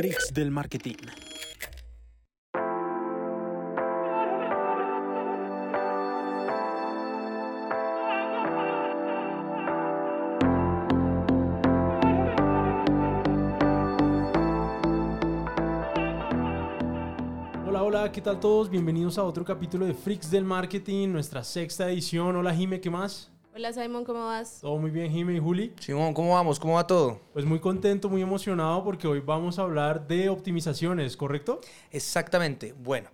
Freaks del Marketing. Hola, ¿qué tal todos? Bienvenidos a otro capítulo de Freaks del Marketing, nuestra sexta edición. Hola Jime, ¿qué más? Hola Simon, ¿cómo vas? Todo muy bien, Jime y Juli. Simón, ¿cómo vamos? ¿Cómo va todo? Pues muy contento, muy emocionado porque hoy vamos a hablar de optimizaciones, ¿correcto? Exactamente. Bueno,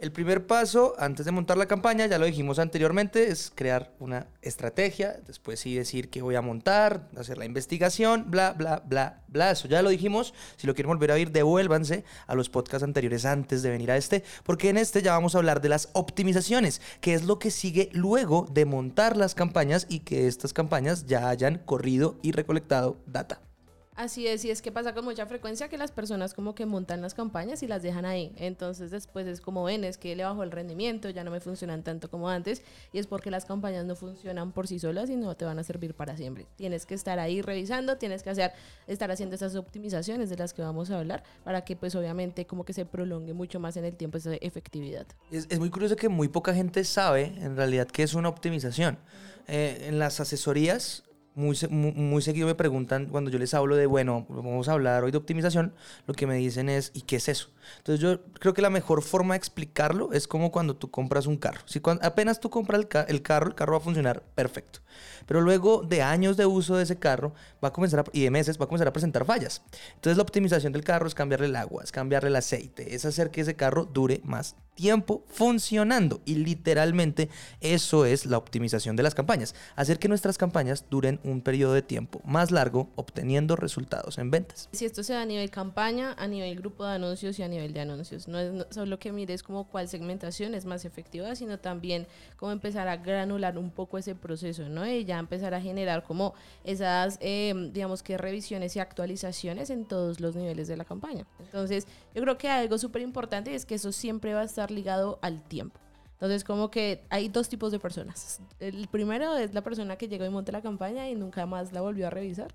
el primer paso antes de montar la campaña, ya lo dijimos anteriormente, es crear una estrategia. Después sí decir que voy a montar, hacer la investigación, bla, bla, bla, bla. Eso ya lo dijimos. Si lo quieren volver a oír, devuélvanse a los podcasts anteriores antes de venir a este, porque en este ya vamos a hablar de las optimizaciones, que es lo que sigue luego de montar las campañas y que estas campañas ya hayan corrido y recolectado data. Así es, y es que pasa con mucha frecuencia que las personas como que montan las campañas y las dejan ahí. Entonces después es como ven, es que le bajó el rendimiento, ya no me funcionan tanto como antes, y es porque las campañas no funcionan por sí solas y no te van a servir para siempre. Tienes que estar ahí revisando, tienes que hacer, estar haciendo esas optimizaciones de las que vamos a hablar para que pues obviamente como que se prolongue mucho más en el tiempo esa efectividad. Es, es muy curioso que muy poca gente sabe en realidad qué es una optimización. Eh, en las asesorías muy, se- mu- muy seguido me preguntan cuando yo les hablo de, bueno, vamos a hablar hoy de optimización, lo que me dicen es, ¿y qué es eso? Entonces yo creo que la mejor forma de explicarlo es como cuando tú compras un carro. Si cuan- apenas tú compras el carro, el carro va a funcionar perfecto. Pero luego de años de uso de ese carro va a comenzar a- y de meses va a comenzar a presentar fallas. Entonces la optimización del carro es cambiarle el agua, es cambiarle el aceite, es hacer que ese carro dure más tiempo funcionando. Y literalmente eso es la optimización de las campañas. Hacer que nuestras campañas duren un periodo de tiempo más largo obteniendo resultados en ventas. Si esto se da a nivel campaña, a nivel grupo de anuncios y a nivel de anuncios. No es solo que mires como cuál segmentación es más efectiva, sino también cómo empezar a granular un poco ese proceso, ¿no? Y ya empezar a generar como esas, eh, digamos que revisiones y actualizaciones en todos los niveles de la campaña. Entonces, yo creo que algo súper importante es que eso siempre va a estar ligado al tiempo. Entonces, como que hay dos tipos de personas. El primero es la persona que llegó y monta la campaña y nunca más la volvió a revisar.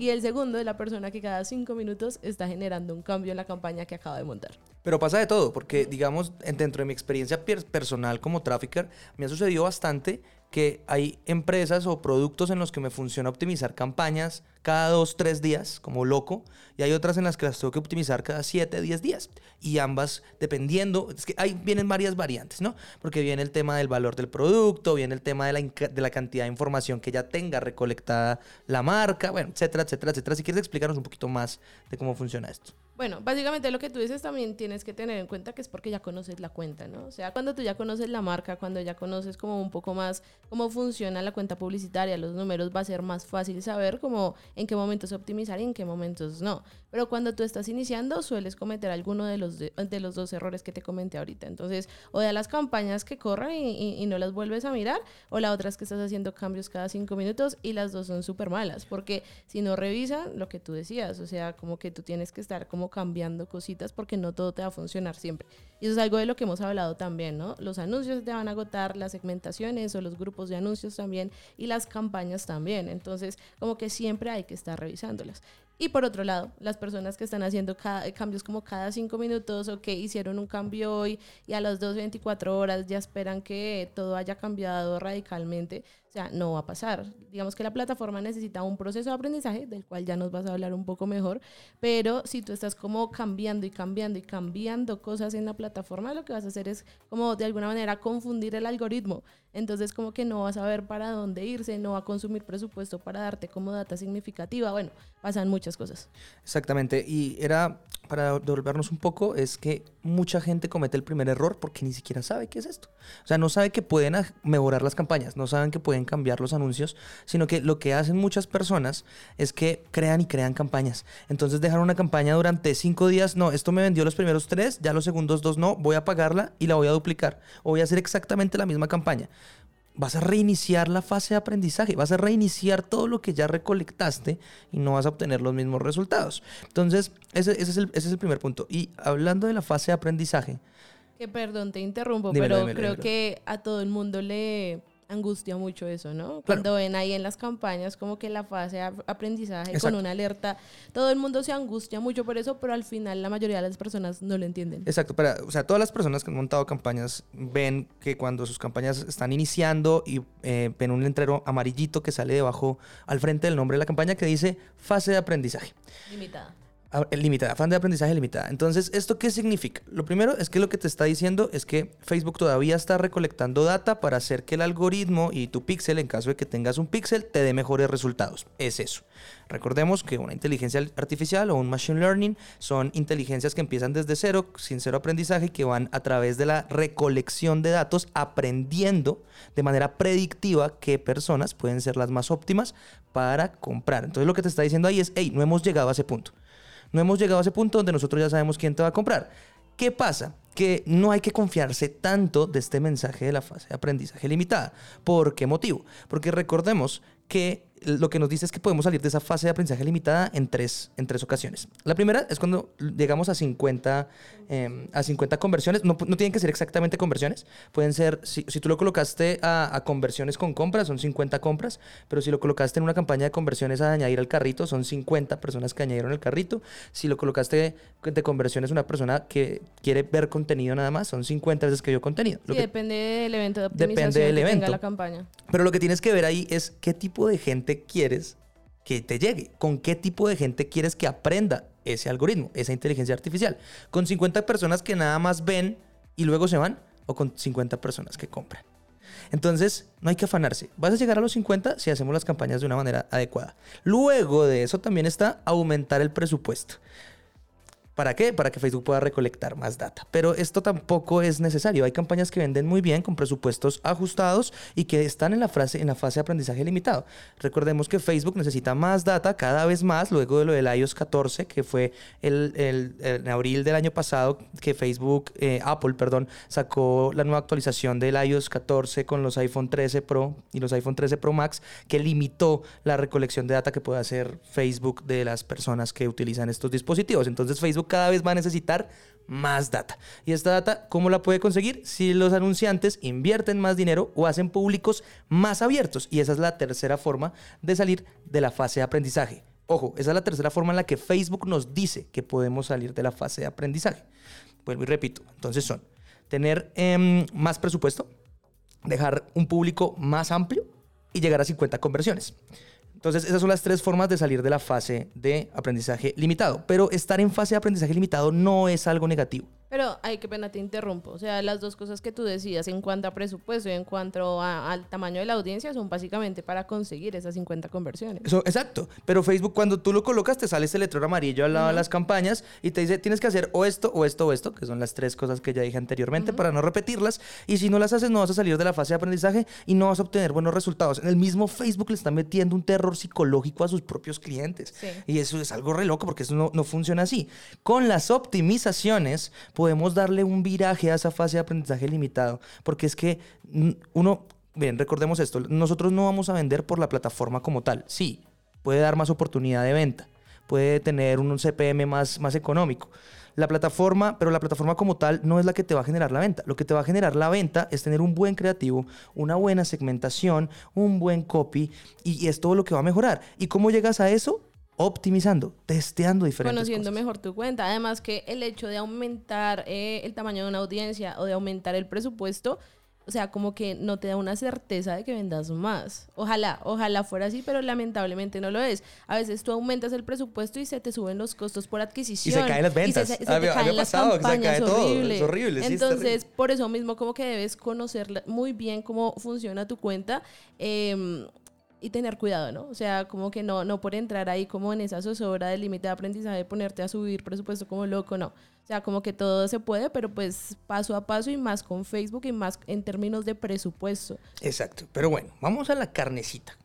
Y el segundo es la persona que cada cinco minutos está generando un cambio en la campaña que acaba de montar. Pero pasa de todo, porque digamos, en- dentro de mi experiencia per- personal como trafficker, me ha sucedido bastante que hay empresas o productos en los que me funciona optimizar campañas cada dos, tres días, como loco, y hay otras en las que las tengo que optimizar cada siete, diez días. Y ambas, dependiendo, es que ahí vienen varias variantes, ¿no? Porque viene el tema del valor del producto, viene el tema de la, de la cantidad de información que ya tenga recolectada la marca, bueno, etcétera, etcétera, etcétera. Si quieres explicarnos un poquito más de cómo funciona esto. Bueno, básicamente lo que tú dices también tienes que tener en cuenta que es porque ya conoces la cuenta, ¿no? O sea, cuando tú ya conoces la marca, cuando ya conoces como un poco más cómo funciona la cuenta publicitaria, los números, va a ser más fácil saber como en qué momentos optimizar y en qué momentos no. Pero cuando tú estás iniciando, sueles cometer alguno de los, de, los dos errores que te comenté ahorita. Entonces, o de las campañas que corren y no las vuelves a mirar, o la otra es que estás haciendo cambios cada cinco minutos y las dos son súper malas, porque si no revisan lo que tú decías, o sea, como que tú tienes que estar como cambiando cositas porque no todo te va a funcionar siempre. Y eso es algo de lo que hemos hablado también, ¿no? Los anuncios te van a agotar, las segmentaciones o los grupos de anuncios también y las campañas también. Entonces, como que siempre hay que estar revisándolas. Y por otro lado, las personas que están haciendo cambios como cada cinco minutos o que hicieron un cambio hoy y a las 2, 24 horas ya esperan que todo haya cambiado radicalmente, sea, no va a pasar. Digamos que la plataforma necesita un proceso de aprendizaje, del cual ya nos vas a hablar un poco mejor, pero si tú estás como cambiando y cambiando y cambiando cosas en la plataforma, lo que vas a hacer es como de alguna manera confundir el algoritmo. Entonces como que no vas a ver para dónde irse, no va a consumir presupuesto para darte como data significativa. Bueno, pasan muchas cosas. Exactamente, y era, para devolvernos un poco, es que mucha gente comete el primer error porque ni siquiera sabe qué es esto. O sea, no sabe que pueden mejorar las campañas, no saben que pueden cambiar los anuncios, sino que lo que hacen muchas personas es que crean y crean campañas. Entonces dejan una campaña durante cinco días, no, esto me vendió los primeros tres, ya los segundos dos no, voy a pagarla y la voy a duplicar. O voy a hacer exactamente la misma campaña vas a reiniciar la fase de aprendizaje, vas a reiniciar todo lo que ya recolectaste y no vas a obtener los mismos resultados. Entonces, ese, ese es, el, ese es el primer punto. Y hablando de la fase de aprendizaje, Que perdón, te interrumpo, Dímelo, pero dímelo, creo dímelo. que a todo el mundo le, angustia mucho eso, ¿no? Cuando ven ahí en las campañas como que la fase de aprendizaje con una alerta, todo el mundo se angustia mucho por eso, pero al final la mayoría de las personas no lo entienden. Exacto, para, o sea, todas las personas que han montado campañas ven que cuando sus campañas están iniciando y eh, ven un letrero amarillito que sale debajo al frente del nombre de la campaña que dice fase de aprendizaje. Limitada. Limitada, afán de aprendizaje limitada. Entonces, ¿esto qué significa? Lo primero es que lo que te está diciendo es que Facebook todavía está recolectando data para hacer que el algoritmo y tu píxel, en caso de que tengas un píxel, te dé mejores resultados. Es eso. Recordemos que una inteligencia artificial o un machine learning son inteligencias que empiezan desde cero, sin cero aprendizaje, y que van a través de la recolección de datos aprendiendo de manera predictiva qué personas pueden ser las más óptimas para comprar. Entonces, lo que te está diciendo ahí es, hey, no hemos llegado a ese punto. No hemos llegado a ese punto donde nosotros ya sabemos quién te va a comprar. ¿Qué pasa? Que no hay que confiarse tanto de este mensaje de la fase de aprendizaje limitada. ¿Por qué motivo? Porque recordemos que lo que nos dice es que podemos salir de esa fase de aprendizaje limitada en tres, en tres ocasiones. La primera es cuando llegamos a 50, em, a 50 conversiones. No, no, tienen que ser exactamente conversiones. Pueden ser, si, si tú lo colocaste a, a, conversiones con compras, son 50 compras. Pero si lo colocaste en una campaña de conversiones a añadir al carrito, son 50 personas que añadieron el carrito. Si lo colocaste de conversiones una persona que quiere ver contenido nada más, son 50 veces que vio contenido. Sí, depende del evento de optimización depende del que evento. tenga la campaña. Pero lo que tienes que ver ahí es qué tipo de gente quieres que te llegue, con qué tipo de gente quieres que aprenda ese algoritmo, esa inteligencia artificial. Con 50 personas que nada más ven y luego se van o con 50 personas que compran. Entonces, no hay que afanarse. Vas a llegar a los 50 si hacemos las campañas de una manera adecuada. Luego de eso también está aumentar el presupuesto. ¿Para qué? Para que Facebook pueda recolectar más data. Pero esto tampoco es necesario. Hay campañas que venden muy bien con presupuestos ajustados y que están en la, fase, en la fase de aprendizaje limitado. Recordemos que Facebook necesita más data cada vez más luego de lo del iOS 14, que fue el, el, en abril del año pasado que Facebook, eh, Apple, perdón, sacó la nueva actualización del iOS 14 con los iPhone 13 Pro y los iPhone 13 Pro Max, que limitó la recolección de data que puede hacer Facebook de las personas que utilizan estos dispositivos. Entonces Facebook cada vez va a necesitar más data. ¿Y esta data cómo la puede conseguir? Si los anunciantes invierten más dinero o hacen públicos más abiertos. Y esa es la tercera forma de salir de la fase de aprendizaje. Ojo, esa es la tercera forma en la que Facebook nos dice que podemos salir de la fase de aprendizaje. Vuelvo y repito. Entonces son tener em, más presupuesto, dejar un público más amplio y llegar a 50 conversiones. Entonces, esas son las tres formas de salir de la fase de aprendizaje limitado. Pero estar en fase de aprendizaje limitado no es algo negativo. Pero, ay, qué pena te interrumpo. O sea, las dos cosas que tú decías en cuanto a presupuesto y en cuanto al tamaño de la audiencia son básicamente para conseguir esas 50 conversiones. Eso, exacto. Pero Facebook, cuando tú lo colocas, te sale ese letrero amarillo al lado de las campañas y te dice, tienes que hacer o esto, o esto, o esto, que son las tres cosas que ya dije anteriormente, para no repetirlas. Y si no las haces, no vas a salir de la fase de aprendizaje y no vas a obtener buenos resultados. En el mismo Facebook le están metiendo un terror psicológico a sus propios clientes. Y eso es algo re loco porque eso no, no funciona así. Con las optimizaciones, podemos darle un viraje a esa fase de aprendizaje limitado, porque es que uno, bien, recordemos esto, nosotros no vamos a vender por la plataforma como tal, sí, puede dar más oportunidad de venta, puede tener un CPM más, más económico. La plataforma, pero la plataforma como tal no es la que te va a generar la venta. Lo que te va a generar la venta es tener un buen creativo, una buena segmentación, un buen copy y es todo lo que va a mejorar. ¿Y cómo llegas a eso? Optimizando, testeando diferentes Conociendo mejor tu cuenta. Además que el hecho de aumentar eh, el tamaño de una audiencia o de aumentar el presupuesto, o sea, como que no te da una certeza de que vendas más. Ojalá, ojalá fuera así, pero lamentablemente no lo es. A veces tú aumentas el presupuesto y se te suben los costos por adquisición. Y se caen las ventas. se, te caen las campañas, horrible. Es horrible. Entonces, por eso mismo como que debes conocer muy bien cómo funciona tu cuenta. Eh, y tener cuidado, ¿no? O sea, como que no, no por entrar ahí como en esa zozobra del límite de aprendizaje, ponerte a subir presupuesto como loco, no. O sea, como que todo se puede, pero pues paso a paso y más con Facebook y más en términos de presupuesto. Exacto. Pero bueno, vamos a la carnecita.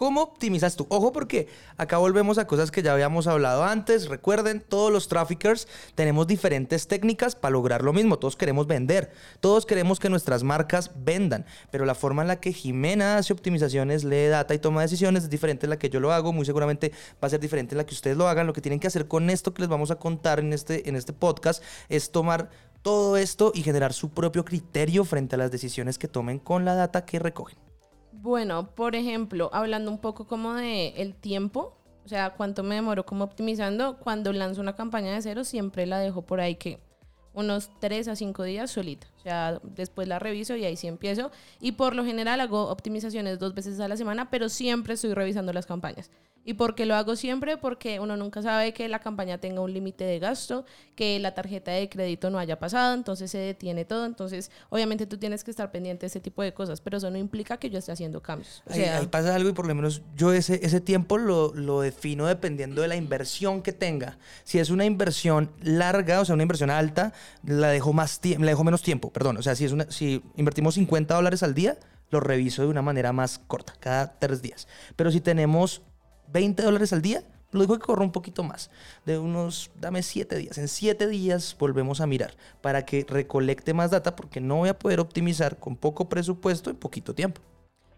¿Cómo optimizas tú? Ojo porque acá volvemos a cosas que ya habíamos hablado antes. Recuerden, todos los traffickers tenemos diferentes técnicas para lograr lo mismo. Todos queremos vender. Todos queremos que nuestras marcas vendan. Pero la forma en la que Jimena hace optimizaciones, lee data y toma decisiones es diferente a la que yo lo hago. Muy seguramente va a ser diferente a la que ustedes lo hagan. Lo que tienen que hacer con esto que les vamos a contar en este, en este podcast es tomar todo esto y generar su propio criterio frente a las decisiones que tomen con la data que recogen. Bueno, por ejemplo, hablando un poco como de el tiempo, o sea, cuánto me demoro como optimizando, cuando lanzo una campaña de cero siempre la dejo por ahí que unos 3 a 5 días solita. O sea, después la reviso y ahí sí empiezo. Y por lo general hago optimizaciones dos veces a la semana, pero siempre estoy revisando las campañas. ¿Y por qué lo hago siempre? Porque uno nunca sabe que la campaña tenga un límite de gasto, que la tarjeta de crédito no haya pasado, entonces se detiene todo. Entonces, obviamente tú tienes que estar pendiente de ese tipo de cosas, pero eso no implica que yo esté haciendo cambios. O sea, ahí, pasa algo y por lo menos yo ese, ese tiempo lo, lo defino dependiendo de la inversión que tenga. Si es una inversión larga, o sea, una inversión alta, la dejo, más la dejo menos tiempo, perdón. O sea, si, es una, si invertimos 50 dólares al día, lo reviso de una manera más corta, cada tres días. Pero si tenemos 20 dólares al día, lo digo que corra un poquito más, de unos, dame 7 días. En 7 días volvemos a mirar para que recolecte más data porque no voy a poder optimizar con poco presupuesto en poquito tiempo.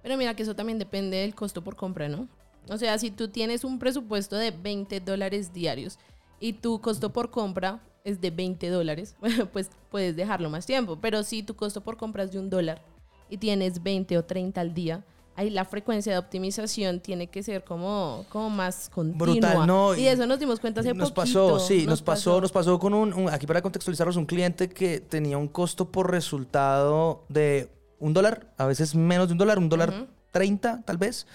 Pero mira que eso también depende del costo por compra, ¿no? O sea, si tú tienes un presupuesto de 20 dólares diarios y tu costo por compra es de 20 dólares, pues puedes dejarlo más tiempo. Pero si tu costo por compra es de un dólar y tienes 20 o 30 al día, ahí la frecuencia de optimización tiene que ser como, como más continua. Brutal, no. Y eso nos dimos cuenta hace nos Pasó, sí, nos, pasó, nos pasó con un, aquí para contextualizarlos, un cliente que tenía un costo por resultado de un dólar, a veces menos de un dólar, un dólar 30 tal vez.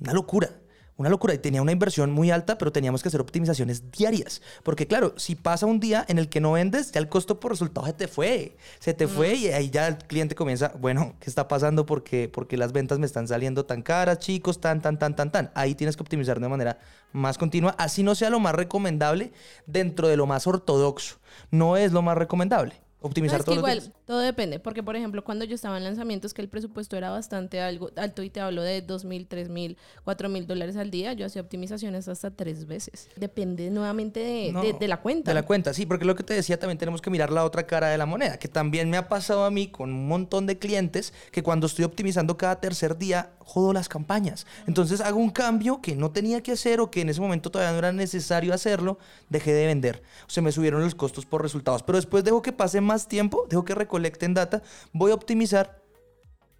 Una locura una locura. Y tenía una inversión muy alta, pero teníamos que hacer optimizaciones diarias. Porque claro, si pasa un día en el que no vendes, ya el costo por resultado se te fue. Se te fue y ahí ya el cliente comienza, bueno, ¿qué está pasando? Porque, porque las ventas me están saliendo tan caras, chicos, tan, tan, tan, tan, tan. Ahí tienes que optimizar de manera más continua. Así no sea lo más recomendable dentro de lo más ortodoxo. No es lo más recomendable optimizar todo igual, todo depende, porque por ejemplo, cuando yo estaba en lanzamientos que el presupuesto era bastante algo alto y te hablo de dos mil, tres mil, cuatro mil dólares al día, yo hacía optimizaciones hasta tres veces. Depende nuevamente de, de, la cuenta. De la cuenta, sí, porque lo que te decía, también tenemos que mirar la otra cara de la moneda, que también me ha pasado a mí con un montón de clientes que cuando estoy optimizando cada tercer día, jodo las campañas. Entonces hago un cambio que no tenía que hacer o que en ese momento todavía no era necesario hacerlo, dejé de vender. Se me subieron los costos por resultados, pero después dejo que pase más tiempo, dejo que recolecten data, voy a optimizar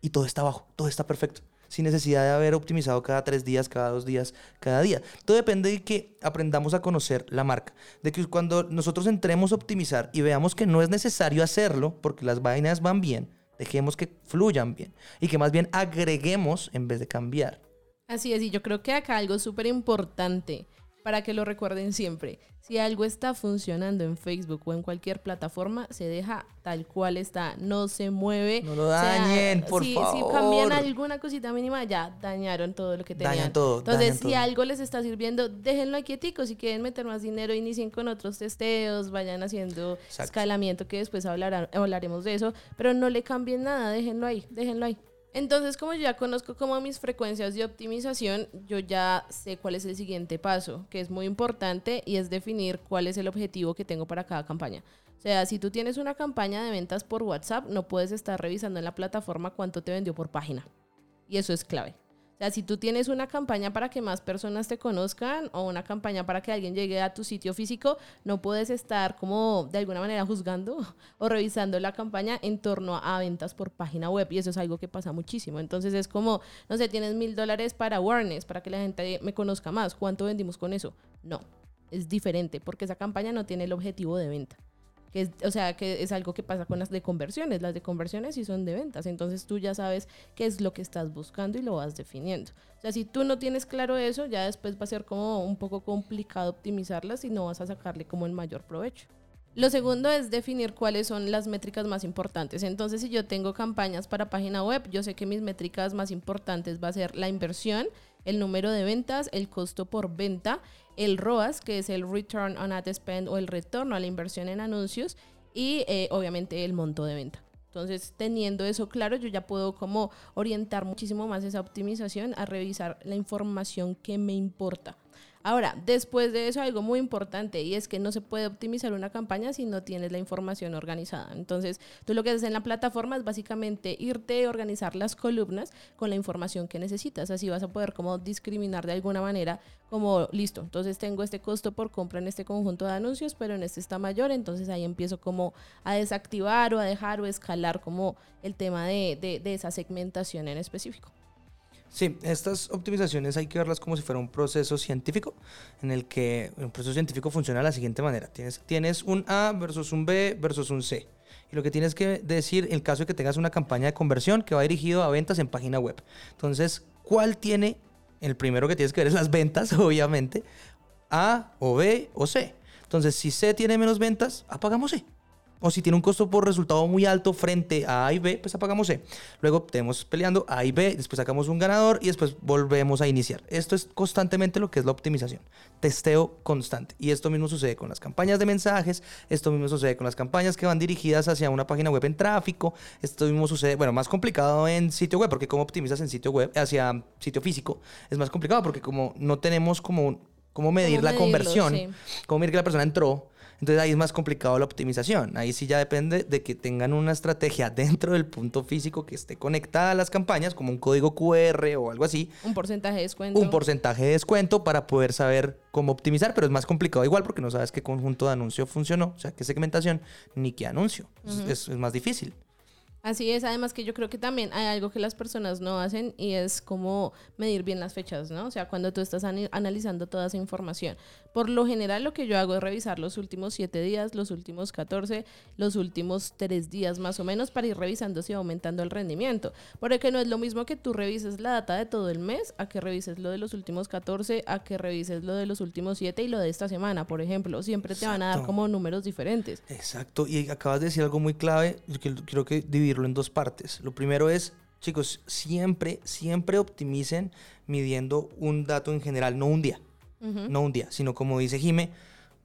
y todo está abajo, todo está perfecto. Sin necesidad de haber optimizado cada tres días, cada dos días, cada día. Todo depende de que aprendamos a conocer la marca. De que cuando nosotros entremos a optimizar y veamos que no es necesario hacerlo porque las vainas van bien, dejemos que fluyan bien y que más bien agreguemos en vez de cambiar. Así es, y yo creo que acá algo súper importante para que lo recuerden siempre. Si algo está funcionando en Facebook o en cualquier plataforma, se deja tal cual está, no se mueve. No lo dañen, por favor. Si cambian alguna cosita mínima, ya dañaron todo lo que tenían. Dañan todo. Entonces, si algo les está sirviendo, déjenlo aquí quietico. Si quieren meter más dinero, inicien con otros testeos, vayan haciendo escalamiento, que después hablaremos de eso. Pero no le cambien nada, déjenlo ahí, déjenlo ahí. Entonces, como yo ya conozco como mis frecuencias de optimización, yo ya sé cuál es el siguiente paso, que es muy importante y es definir cuál es el objetivo que tengo para cada campaña. O sea, si tú tienes una campaña de ventas por WhatsApp, no puedes estar revisando en la plataforma cuánto te vendió por página. Y eso es clave. O sea, si tú tienes una campaña para que más personas te conozcan o una campaña para que alguien llegue a tu sitio físico, no puedes estar como de alguna manera juzgando o revisando la campaña en torno a ventas por página web. Y eso es algo que pasa muchísimo. Entonces es como, no sé, tienes mil dólares para awareness, para que la gente me conozca más. ¿Cuánto vendimos con eso? No, es diferente porque esa campaña no tiene el objetivo de venta que o sea, que es algo que pasa con las de conversiones. Las de conversiones sí son de ventas, entonces tú ya sabes qué es lo que estás buscando y lo vas definiendo. O sea, si tú no tienes claro eso, ya después va a ser como un poco complicado optimizarlas y no vas a sacarle como el mayor provecho. Lo segundo es definir cuáles son las métricas más importantes. Entonces, si yo tengo campañas para página web, yo sé que mis métricas más importantes va a ser la inversión, el número de ventas, el costo por venta, el ROAS, que es el Return on Ad Spend o el retorno a la inversión en anuncios, y eh, obviamente el monto de venta. Entonces, teniendo eso claro, yo ya puedo como orientar muchísimo más esa optimización a revisar la información que me importa. Ahora, después de eso, algo muy importante y es que no se puede optimizar una campaña si no tienes la información organizada. Entonces, tú lo que haces en la plataforma es básicamente irte a organizar las columnas con la información que necesitas. Así vas a poder como discriminar de alguna manera como, listo, entonces tengo este costo por compra en este conjunto de anuncios, pero en este está mayor, entonces ahí empiezo como a desactivar o a dejar o escalar como el tema de, de esa segmentación en específico. Sí, estas optimizaciones hay que verlas como si fuera un proceso científico, en el que un proceso científico funciona de la siguiente manera. Tienes, tienes un A versus un B versus un C. Y lo que tienes que decir el caso de que tengas una campaña de conversión que va dirigido a ventas en página web. Entonces, ¿cuál tiene? El primero que tienes que ver es las ventas, obviamente. A o B o C. Entonces, si C tiene menos ventas, apagamos C o si tiene un costo por resultado muy alto frente a A y B, pues apagamos C. Luego tenemos peleando A y B, después sacamos un ganador y después volvemos a iniciar. Esto es constantemente lo que es la optimización. Testeo constante. Y esto mismo sucede con las campañas de mensajes, esto mismo sucede con las campañas que van dirigidas hacia una página web en tráfico, esto mismo sucede, bueno, más complicado en sitio web, porque como optimizas en sitio web hacia sitio físico, es más complicado porque como no tenemos como cómo medir la conversión, cómo medir que la persona entró, entonces ahí es más complicado la optimización. Ahí sí ya depende de que tengan una estrategia dentro del punto físico que esté conectada a las campañas, como un código QR o algo así. Un porcentaje de descuento. Un porcentaje de descuento para poder saber cómo optimizar, pero es más complicado igual porque no sabes qué conjunto de anuncio funcionó, o sea, qué segmentación ni qué anuncio. es más difícil. Así es, además que yo creo que también hay algo que las personas no hacen y es como medir bien las fechas, ¿no? O sea, cuando tú estás analizando toda esa información. Por lo general lo que yo hago es revisar los últimos siete días, los últimos 14, los últimos tres días más o menos para ir revisando si aumentando el rendimiento. Porque no es lo mismo que tú revises la data de todo el mes a que revises lo de los últimos 14, a que revises lo de los últimos siete y lo de esta semana, por ejemplo. Siempre te van a dar como números diferentes. Exacto, y acabas de decir algo muy clave, que creo que en dos partes. Lo primero es, chicos, siempre, siempre optimicen midiendo un dato en general, no un día. No un día, sino como dice Jime,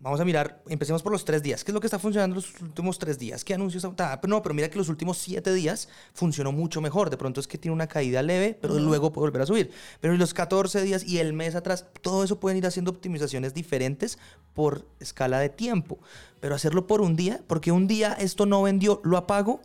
vamos a mirar, empecemos por los tres días. ¿Qué es lo que está funcionando los últimos tres días? ¿Qué anuncios? Ah, pero no, pero mira que los últimos siete días funcionó mucho mejor. De pronto es que tiene una caída leve, pero luego puede volver a subir. Pero los 14 días y el mes atrás, todo eso pueden ir haciendo optimizaciones diferentes por escala de tiempo. Pero hacerlo por un día, porque un día esto no vendió, lo apago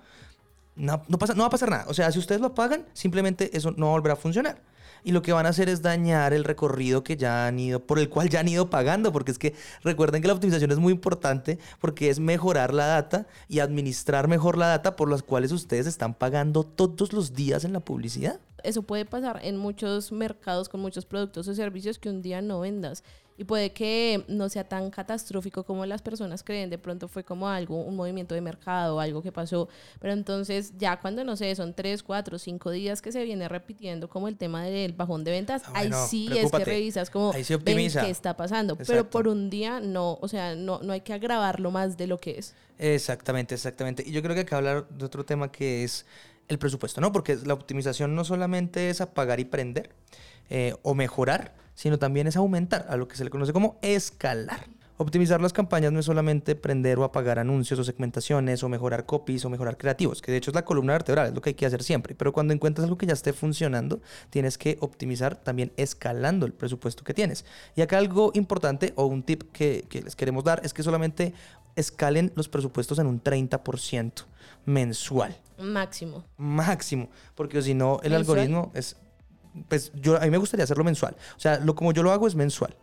no, pasa, no va a pasar nada. O sea, si ustedes lo pagan, simplemente eso no volverá a funcionar. Y lo que van a hacer es dañar el recorrido que ya han ido, por el cual ya han ido pagando, porque es que recuerden que la optimización es muy importante porque es mejorar la data y administrar mejor la data por las cuales ustedes están pagando todos los días en la publicidad. Eso puede pasar en muchos mercados con muchos productos o servicios que un día no vendas y puede que no sea tan catastrófico como las personas creen, de pronto fue como algo, un movimiento de mercado, algo que pasó, pero entonces ya cuando no sé, son tres, cuatro, cinco días que se viene repitiendo como el tema del bajón de ventas, ah, ahí sí es que revisas como ahí qué está pasando, pero por un día no, o sea, no, no hay que agravarlo más de lo que es. Exactamente, exactamente. Y yo creo que hay que hablar de otro tema que es el presupuesto, ¿no? Porque la optimización no solamente es apagar y prender eh, o mejorar, sino también es aumentar a lo que se le conoce como escalar. Optimizar las campañas no es solamente prender o apagar anuncios o segmentaciones o mejorar copies o mejorar creativos, que de hecho es la columna vertebral, es lo que hay que hacer siempre. Pero cuando encuentras algo que ya esté funcionando, tienes que optimizar también escalando el presupuesto que tienes. Y acá algo importante o un tip que, les queremos dar es que solamente escalen los presupuestos en un 30% mensual. Máximo. Máximo, porque si no, el algoritmo es pues yo, a mí me gustaría hacerlo mensual. O sea, lo como yo lo hago es mensual.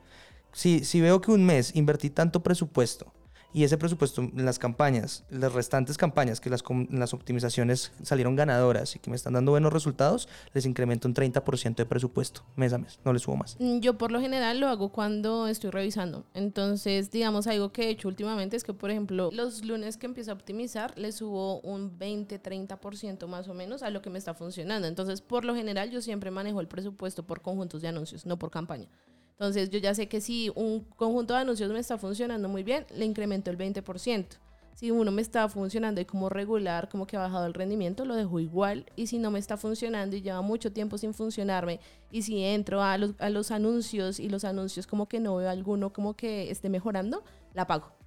Si, si veo que un mes invertí tanto presupuesto y ese presupuesto en las campañas, las restantes campañas, que las, las optimizaciones salieron ganadoras y que me están dando buenos resultados, les incremento un 30% de presupuesto mes a mes, no les subo más. Mm, yo por lo general lo hago cuando estoy revisando. Entonces, digamos, algo que he hecho últimamente es que, por ejemplo, los lunes que empiezo a optimizar, le subo un 20-30% más o menos a lo que me está funcionando. Entonces, por lo general, yo siempre manejo el presupuesto por conjuntos de anuncios, no por campaña. Entonces yo ya sé que si un conjunto de anuncios me está funcionando muy bien, le incremento el 20%. Si uno me está funcionando y como regular, como que ha bajado el rendimiento, lo dejo igual. Y si no me está funcionando y lleva mucho tiempo sin funcionarme, y si entro a los, a los anuncios y los anuncios como que no veo alguno como que esté mejorando, la pago.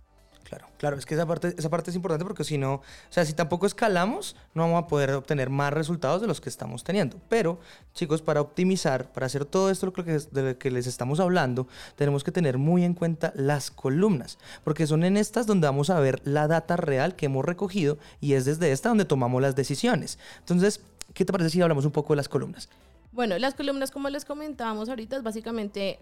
Claro, claro, es que esa parte, esa parte es importante porque si no, o sea, si tampoco escalamos, no vamos a poder obtener más resultados de los que estamos teniendo. Pero, chicos, para optimizar, para hacer todo esto de lo que les estamos hablando, tenemos que tener muy en cuenta las columnas, porque son en estas donde vamos a ver la data real que hemos recogido y es desde esta donde tomamos las decisiones. Entonces, ¿qué te parece si hablamos un poco de las columnas? Bueno, las columnas, como les comentábamos ahorita, es básicamente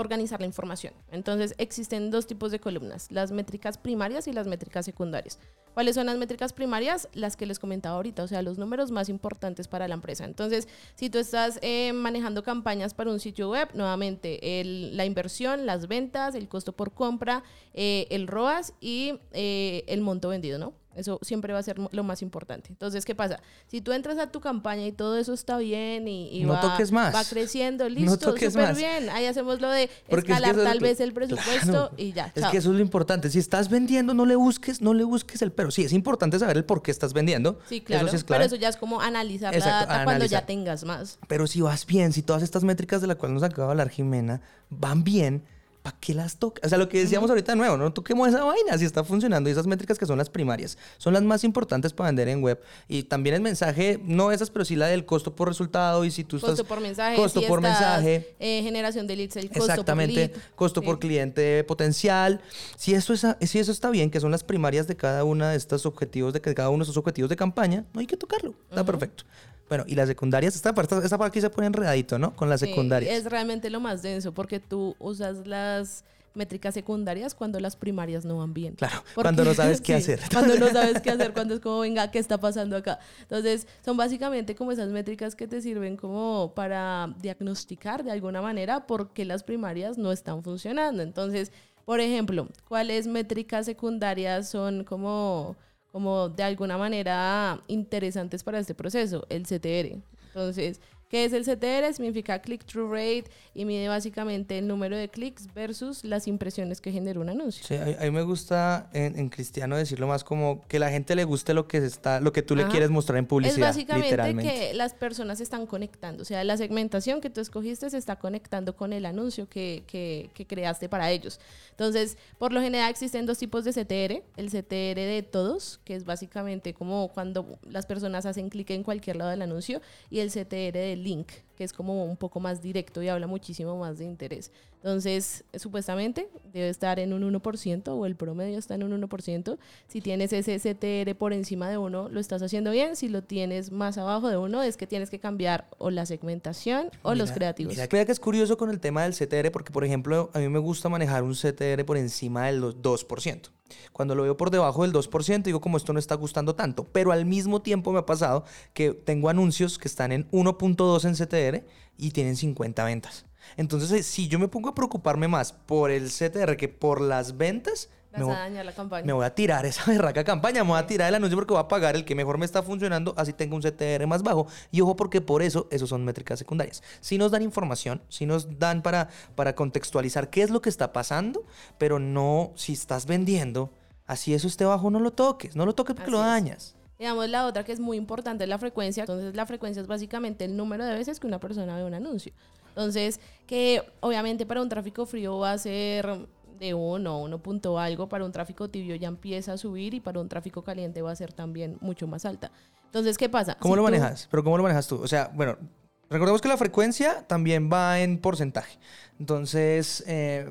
organizar la información. Entonces existen dos tipos de columnas, las métricas primarias y las métricas secundarias. ¿Cuáles son las métricas primarias? Las que les comentaba ahorita, o sea, los números más importantes para la empresa. Entonces, si tú estás eh, manejando campañas para un sitio web, nuevamente, la inversión, las ventas, el costo por compra, eh, el ROAS y eh, el monto vendido, ¿no? Eso siempre va a ser lo más importante. Entonces, ¿qué pasa? Si tú entras a tu campaña y todo eso está bien y, no va, toques más. va creciendo, listo, súper bien. Ahí hacemos lo de escalar tal vez el presupuesto y ya. Es que eso es lo importante. Si estás vendiendo, no le busques, no le busques el pero. Sí, es importante saber el por qué estás vendiendo. Sí, claro. Eso sí es claro. Pero eso ya es como analizar la data cuando ya tengas más. Pero si vas bien, si todas estas métricas de las cuales nos acaba de hablar Jimena van bien, ¿para qué las toca? O sea, lo que decíamos ahorita de nuevo, no toquemos esa vaina si está funcionando. Y esas métricas que son las primarias son las más importantes para vender en web. Y también el mensaje, no esas, pero sí la del costo por resultado. Y si tú costo estás. por mensaje. Costo por mensaje. Eh, generación de leads, el costo Exactamente. por lead. Costo por cliente potencial. Si eso, es, si eso está bien, que son las primarias de cada una de estos objetivos, de cada uno de estos objetivos de campaña, no hay que tocarlo. Está perfecto. Bueno, y las secundarias, esta parte, esta parte aquí se pone enredadito, ¿no? Con las Sí, secundarias. es realmente lo más denso porque tú usas las métricas secundarias cuando las primarias no van bien. Claro, Porque- cuando no sabes qué sí, hacer. Cuando no sabes qué hacer, cuando es como, venga, ¿qué está pasando acá? Entonces, son básicamente como esas métricas que te sirven como para diagnosticar de alguna manera por qué las primarias no están funcionando. Entonces, por ejemplo, ¿cuáles métricas secundarias son como, como de alguna manera interesantes para este proceso? El CTR. Entonces, ¿qué es el CTR? Significa click-through rate y mide básicamente el número de clics versus las impresiones que genera un anuncio. Sí, a, mí me gusta en, en cristiano decirlo más como que la gente le guste lo que está, lo que tú le quieres mostrar en Es publicidad, básicamente literalmente. que las personas se están conectando, o sea, la segmentación que tú escogiste se está conectando con el anuncio que, que- que creaste para ellos. Entonces, por lo general existen dos tipos de CTR, el CTR de todos, que es básicamente como cuando las personas hacen clic en cualquier lado del anuncio, y el CTR de link, que es como un poco más directo y habla muchísimo más de interés. Entonces, supuestamente debe estar en un 1% o el promedio está en un 1%. Si tienes ese CTR por encima de uno, lo estás haciendo bien. Si lo tienes más abajo de uno, es que tienes que cambiar o la segmentación o los Mira- creativos. Mira, mira que es curioso con el tema del CTR, porque por ejemplo, a mí me gusta manejar un CTR por encima del 2%. Cuando lo veo por debajo del 2%, digo como esto no está gustando tanto. Pero al mismo tiempo me ha pasado que tengo anuncios que están en 1.2 en CTR y tienen 50 ventas. Entonces, eh, si yo me pongo a preocuparme más por el CTR que por las ventas, me voy- a la campaña. me voy a tirar esa berraca campaña, me voy a tirar el anuncio porque voy a pagar el que mejor me está funcionando, así tengo un CTR más bajo. Y ojo, porque por eso, esos son métricas secundarias. Si nos dan información, si nos dan para, para contextualizar qué es lo que está pasando, pero no si estás vendiendo, así eso esté bajo, no lo toques, no lo toques porque Así lo es. Digamos, la otra que es muy importante es la frecuencia. Entonces, la frecuencia es básicamente el número de veces que una persona ve un anuncio. Entonces, que obviamente para un tráfico frío va a ser de 1 o 1 punto algo, para un tráfico tibio ya empieza a subir y para un tráfico caliente va a ser también mucho más alta. Entonces, ¿qué pasa? ¿Cómo Si lo tú- manejas? Pero ¿cómo lo manejas tú? O sea, bueno, recordemos que la frecuencia también va en porcentaje. Entonces, eh,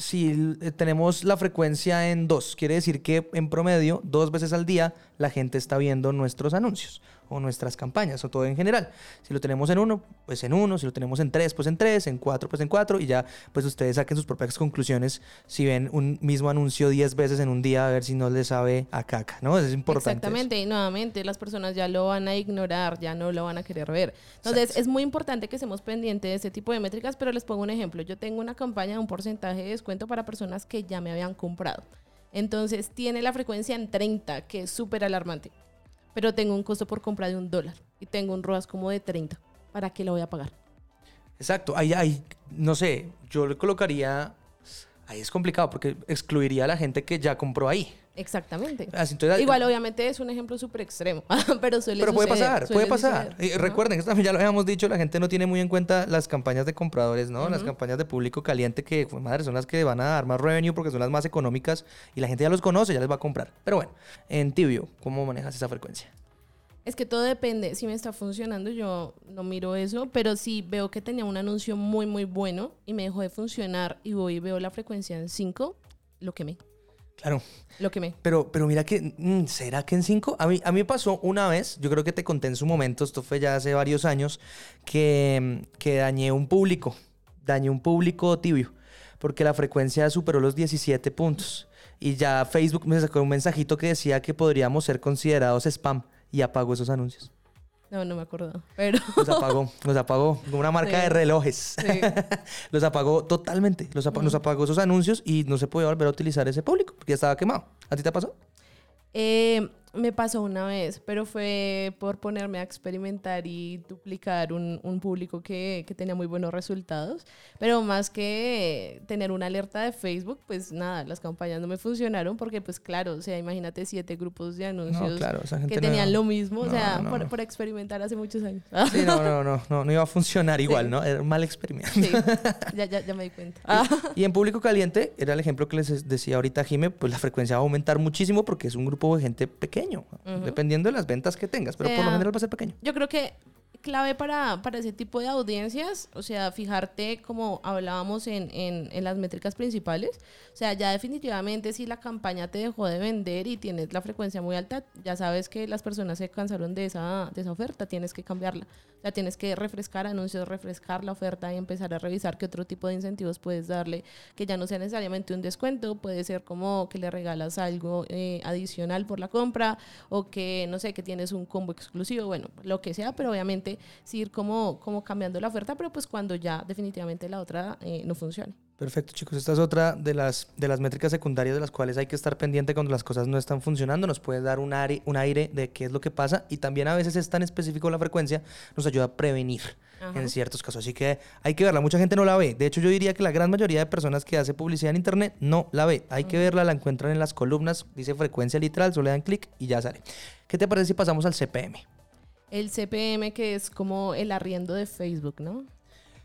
si l- tenemos la frecuencia en 2, quiere decir que en promedio, dos veces al día, la gente está viendo nuestros anuncios o nuestras campañas o todo en general. Si lo tenemos en 1, pues en 1, si lo tenemos en 3, pues en 3, en 4, pues en 4 y ya pues ustedes saquen sus propias conclusiones si ven un mismo anuncio 10 veces en un día a ver si no les sabe a caca, ¿no? Eso es importante. eso. Exactamente, y nuevamente las personas ya lo van a ignorar, ya no lo van a querer ver. Entonces, Exacto. es muy importante que estemos pendientes de ese tipo de métricas, pero les pongo un ejemplo. Yo tengo una campaña de un porcentaje de descuento para personas que ya me habían comprado. Entonces, tiene la frecuencia en 30, que es súper alarmante. Pero tengo un costo por compra de un dólar y tengo un ROAS como de 30. ¿Para qué lo voy a pagar? Exacto, ahí, ahí, no sé, yo le colocaría, ahí es complicado porque excluiría a la gente que ya compró ahí. Exactamente. Así, entonces, Igual, obviamente, es un ejemplo súper extremo, pero suele pero puede suceder, pasar, suele puede pasar. Y recuerden que esto también ya lo habíamos dicho, la gente no tiene muy en cuenta las campañas de compradores, ¿no? Las campañas de público caliente que, pues, madre, son las que van a dar más revenue porque son las más económicas y la gente ya los conoce, ya les va a comprar. Pero bueno, en tibio, ¿cómo manejas esa frecuencia? Es que todo depende. Si me está funcionando, yo no miro eso. Pero si veo que tenía un anuncio muy, muy bueno y me dejó de funcionar y voy y veo la frecuencia en 5, lo quemé. Claro. Lo quemé. Pero, pero mira que, mm, ¿será que en 5? A mí, a mí pasó una vez, yo creo que te conté en su momento, esto fue ya hace varios años, que, que dañé un público, dañé un público tibio, porque la frecuencia superó los 17 puntos. y ya Facebook me sacó un mensajito que decía que podríamos ser considerados spam y apagó esos anuncios. No, no me acuerdo. Pero. Los apagó, los apagó. Como una marca Sí. de relojes. Sí. los apagó totalmente. Los apa- Nos apagó esos anuncios y no se podía volver a utilizar ese público porque ya estaba quemado. ¿A ti te pasó? Eh, me pasó una vez, pero fue por ponerme a experimentar y duplicar un, un público que, que tenía muy buenos resultados. Pero más que tener una alerta de Facebook, pues nada, las campañas no me funcionaron porque, pues claro, o sea, imagínate siete grupos de anuncios No, claro, que no- tenían lo mismo, o no, sea, no. Por, por experimentar hace muchos años. Sí, no, no, no, no, no iba a funcionar igual, ¿no? Era un mal experimento. Sí, ya, ya, ya me di cuenta. Ah, Y en público caliente, era el ejemplo que les decía ahorita Jime, pues la frecuencia va a aumentar muchísimo porque es un grupo de gente pequeño, dependiendo de las ventas que tengas, pero por lo general va a ser pequeño. Yo creo que clave para, para ese tipo de audiencias, o sea, fijarte como hablábamos en, en, en las métricas principales, o sea, ya definitivamente si la campaña te dejó de vender y tienes la frecuencia muy alta, ya sabes que las personas se cansaron de esa, de esa oferta, tienes que cambiarla, o sea, tienes que refrescar anuncios, refrescar la oferta y empezar a revisar qué otro tipo de incentivos puedes darle, que ya no sea necesariamente un descuento, puede ser como que le regalas algo eh, adicional por la compra o que, no sé, que tienes un combo exclusivo, bueno, lo que sea, pero obviamente sí ir como, como cambiando la oferta, pero pues cuando ya definitivamente la otra eh, no funcione. Perfecto, chicos. Esta es otra de las, de las métricas secundarias de las cuales hay que estar pendiente cuando las cosas no están funcionando. Nos puede dar un aire, un aire de qué es lo que pasa y también a veces es tan específico la frecuencia, nos ayuda a prevenir Ajá. en ciertos casos. Así que hay que verla. Mucha gente no la ve. De hecho, yo diría que la gran mayoría de personas que hace publicidad en Internet no la ve. Hay que verla, la encuentran en las columnas, dice frecuencia literal, solo le dan clic y ya sale. ¿Qué te parece si pasamos al CPM? El CPM, que es como el arriendo de Facebook, ¿no?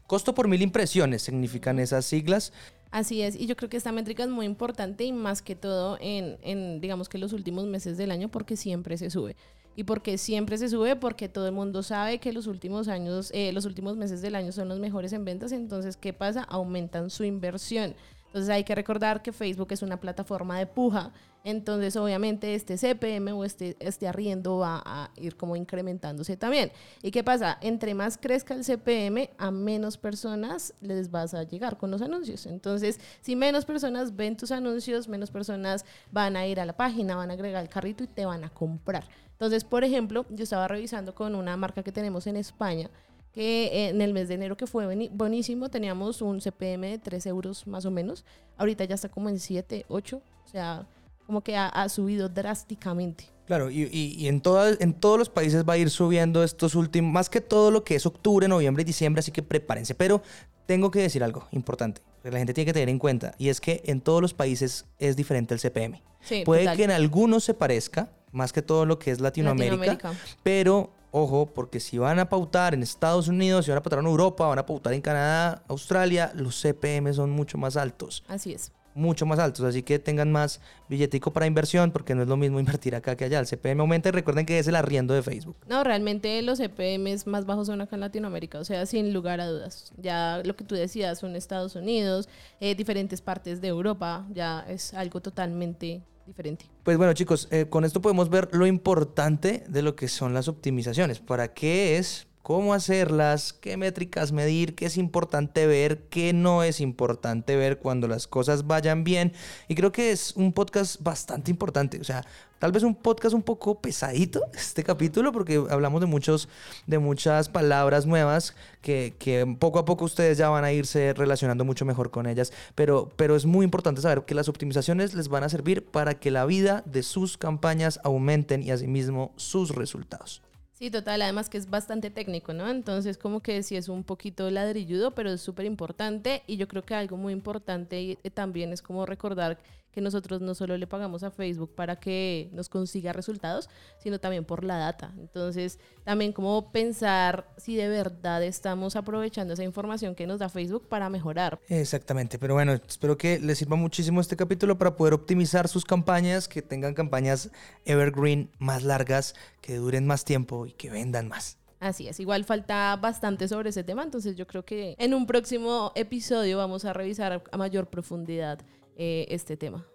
Costo por mil impresiones significan esas siglas. Así es, y yo creo que esta métrica es muy importante y más que todo en, en, digamos que los últimos meses del año porque siempre se sube. ¿Y porque siempre se sube? Porque todo el mundo sabe que los últimos años, eh, los últimos meses del año son los mejores en ventas, entonces, ¿qué pasa? Aumentan su inversión. Entonces hay que recordar que Facebook es una plataforma de puja, entonces obviamente este CPM o este, este arriendo va a ir como incrementándose también. ¿Y qué pasa? Entre más crezca el CPM, a menos personas les vas a llegar con los anuncios. Entonces, si menos personas ven tus anuncios, menos personas van a ir a la página, van a agregar el carrito y te van a comprar. Entonces, por ejemplo, yo estaba revisando con una marca que tenemos en España, que eh, en el mes de enero que fue buenísimo, teníamos un CPM de 3 euros más o menos. Ahorita ya está como en 7, 8. O sea, como que ha, ha subido drásticamente. Claro, y, y- y en, todas, en todos los países va a ir subiendo estos últimos, más que todo lo que es octubre, noviembre y diciembre, así que prepárense. Pero tengo que decir algo importante, que la gente tiene que tener en cuenta, y es que en todos los países es diferente el CPM. Sí, Puede total. que en algunos se parezca, más que todo lo que es Latinoamérica, Latinoamérica. pero ojo, porque si van a pautar en Estados Unidos, si van a pautar en Europa, van a pautar en Canadá, Australia, los CPM son mucho más altos Así es. Mucho más altos, así que tengan más billetico para inversión, porque no es lo mismo invertir acá que allá. El CPM aumenta y recuerden que es el arriendo de Facebook. No, realmente los CPMs más bajos son acá en Latinoamérica, o sea, sin lugar a dudas. Ya lo que tú decías son Estados Unidos, eh, diferentes partes de Europa, ya es algo totalmente diferente. Pues bueno chicos, eh, con esto podemos ver lo importante de lo que son las optimizaciones. ¿Para qué es? ¿Cómo hacerlas? ¿Qué métricas medir? ¿Qué es importante ver? ¿Qué no es importante ver cuando las cosas vayan bien? Y creo que es un podcast bastante importante. O sea, tal vez un podcast un poco pesadito este capítulo porque hablamos de, muchos, de muchas palabras nuevas que, que poco a poco ustedes ya van a irse relacionando mucho mejor con ellas. Pero, pero es muy importante saber que las optimizaciones les van a servir para que la vida de sus campañas aumenten y asimismo sus resultados. Sí, total, además que es bastante técnico, ¿no? Entonces como que sí es un poquito ladrilludo, pero es súper importante y yo creo que algo muy importante eh, también es como recordar que nosotros no solo le pagamos a Facebook para que nos consiga resultados, sino también por la data. Entonces, también como pensar si de verdad estamos aprovechando esa información que nos da Facebook para mejorar. Exactamente, pero bueno, espero que les sirva muchísimo este capítulo para poder optimizar sus campañas, que tengan campañas evergreen más largas, que duren más tiempo y que vendan más. Así es, igual falta bastante sobre ese tema, entonces yo creo que en un próximo episodio vamos a revisar a mayor profundidad eh, este tema.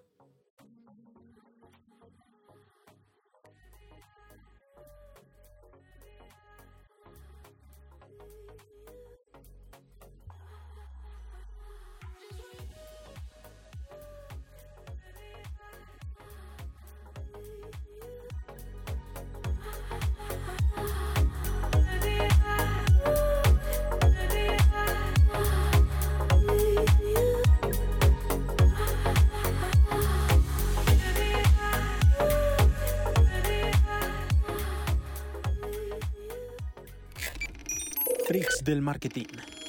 Del Marketing.